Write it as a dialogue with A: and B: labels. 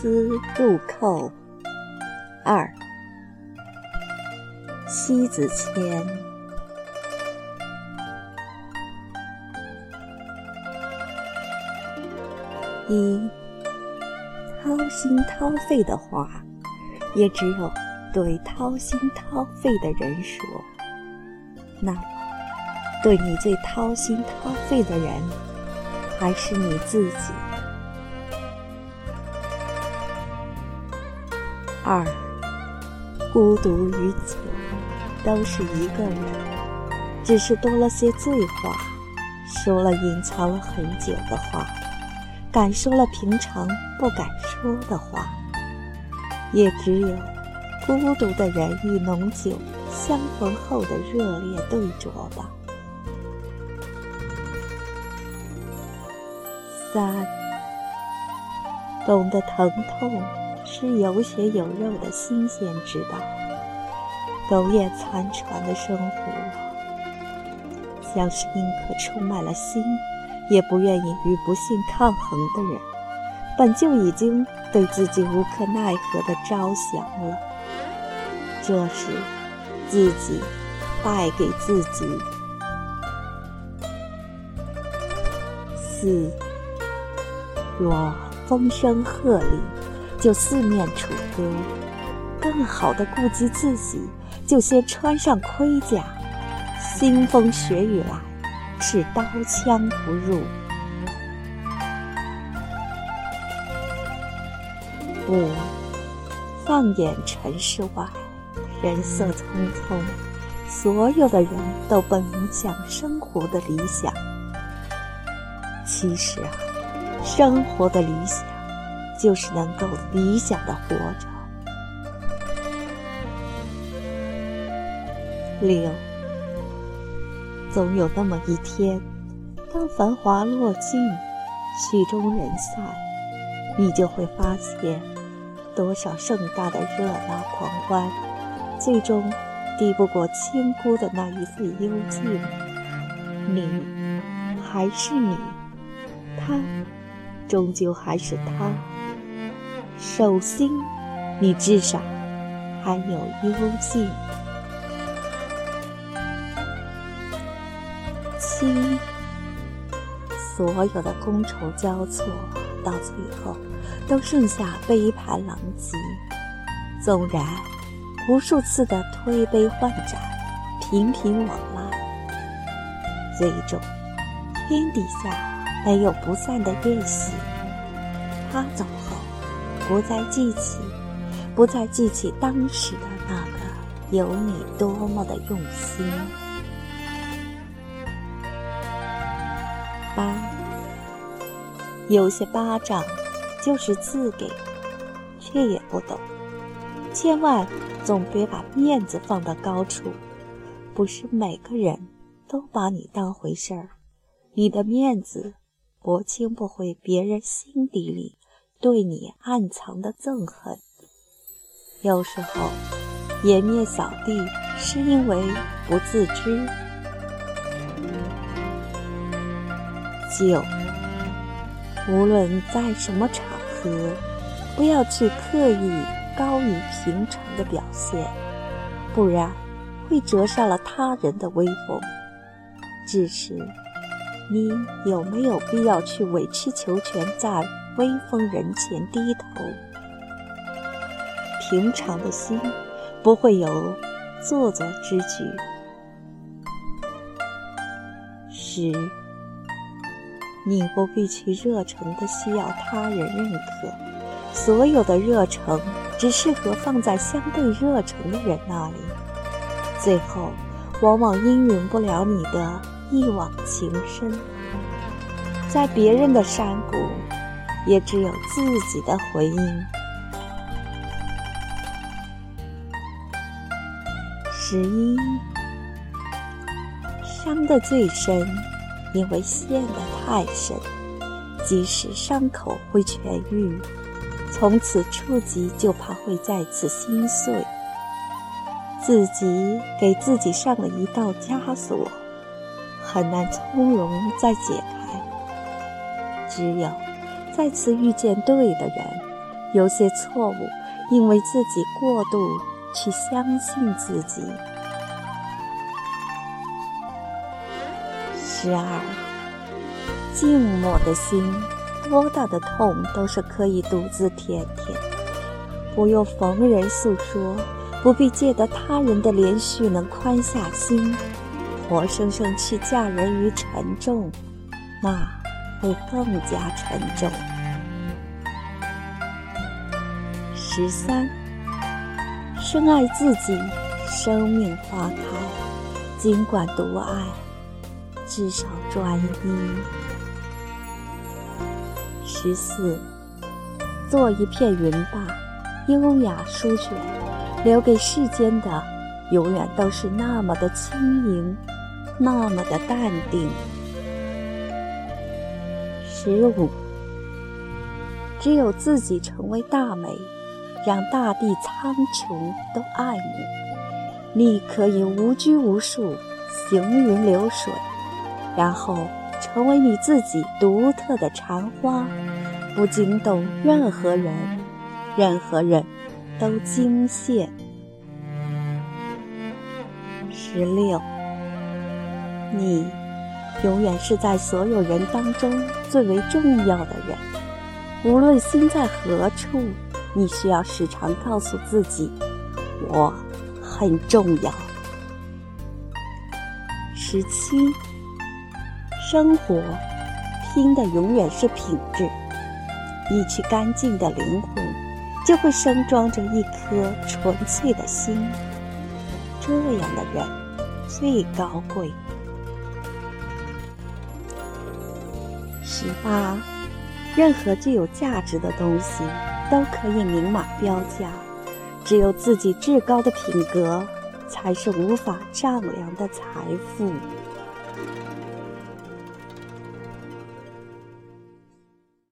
A: 丝入扣。二，西子千。一，掏心掏肺的话，也只有对掏心掏肺的人说。那么，对你最掏心掏肺的人，还是你自己。二，孤独与酒，都是一个人，只是多了些醉话，说了隐藏了很久的话，敢说了平常不敢说的话，也只有孤独的人与浓酒。相逢后的热烈对酌吧。三，懂得疼痛是有血有肉的新鲜之道。苟延残喘的生活，像是宁可出卖了心，也不愿意与不幸抗衡的人，本就已经对自己无可奈何的着想了。这时。自己败给自己。四，若风声鹤唳，就四面楚歌；更好的顾及自己，就先穿上盔甲。腥风血雨来，是刀枪不入。五，放眼尘世外。人色匆匆，所有的人都奔向生活的理想。其实啊，生活的理想就是能够理想的活着。六，总有那么一天，当繁华落尽，曲终人散，你就会发现，多少盛大的热闹狂欢。最终，抵不过清孤的那一份幽静。你还是你，他终究还是他。手心，你至少还有幽静。七，所有的觥筹交错，到最后都剩下杯盘狼藉。纵然。无数次的推杯换盏，频频往来，最终天底下没有不散的宴席。他走后，不再记起，不再记起当时的那个有你多么的用心。八，有些巴掌就是自给，却也不懂。千万总别把面子放到高处，不是每个人都把你当回事儿。你的面子薄轻不回别人心底里对你暗藏的憎恨。有时候颜面扫地是因为不自知。九，无论在什么场合，不要去刻意。高于平常的表现，不然会折煞了他人的威风。只是，你有没有必要去委曲求全，在威风人前低头？平常的心不会有做作之举。十，你不必去热诚的需要他人认可，所有的热诚。只适合放在相对热诚的人那里，最后往往应允不了你的一往情深。在别人的山谷，也只有自己的回音。十一，伤得最深，因为陷得太深，即使伤口会痊愈。从此触及，就怕会再次心碎。自己给自己上了一道枷锁，很难从容再解开。只有再次遇见对的人，有些错误，因为自己过度去相信自己。十二，静默的心，多大的痛都是可以独自舔舔，不用逢人诉说，不必借得他人的怜恤能宽下心，活生生去嫁人于沉重，那会更加沉重。十三，深爱自己，生命花开，尽管独爱，至少专一。十四，做一片云吧，优雅舒卷，留给世间的，永远都是那么的轻盈，那么的淡定。十五，只有自己成为大美。让大地苍穹都爱你，你可以无拘无束，行云流水，然后成为你自己独特的禅花，不惊动任何人，任何人都惊羡。十六，你永远是在所有人当中最为重要的人，无论心在何处。你需要时常告诉自己，我很重要。十七，生活拼的永远是品质。一曲干净的灵魂，就会生装着一颗纯粹的心。这样的人最高贵。十八，任何具有价值的东西。都可以明码标价，只有自己至高的品格，才是无法丈量的财富。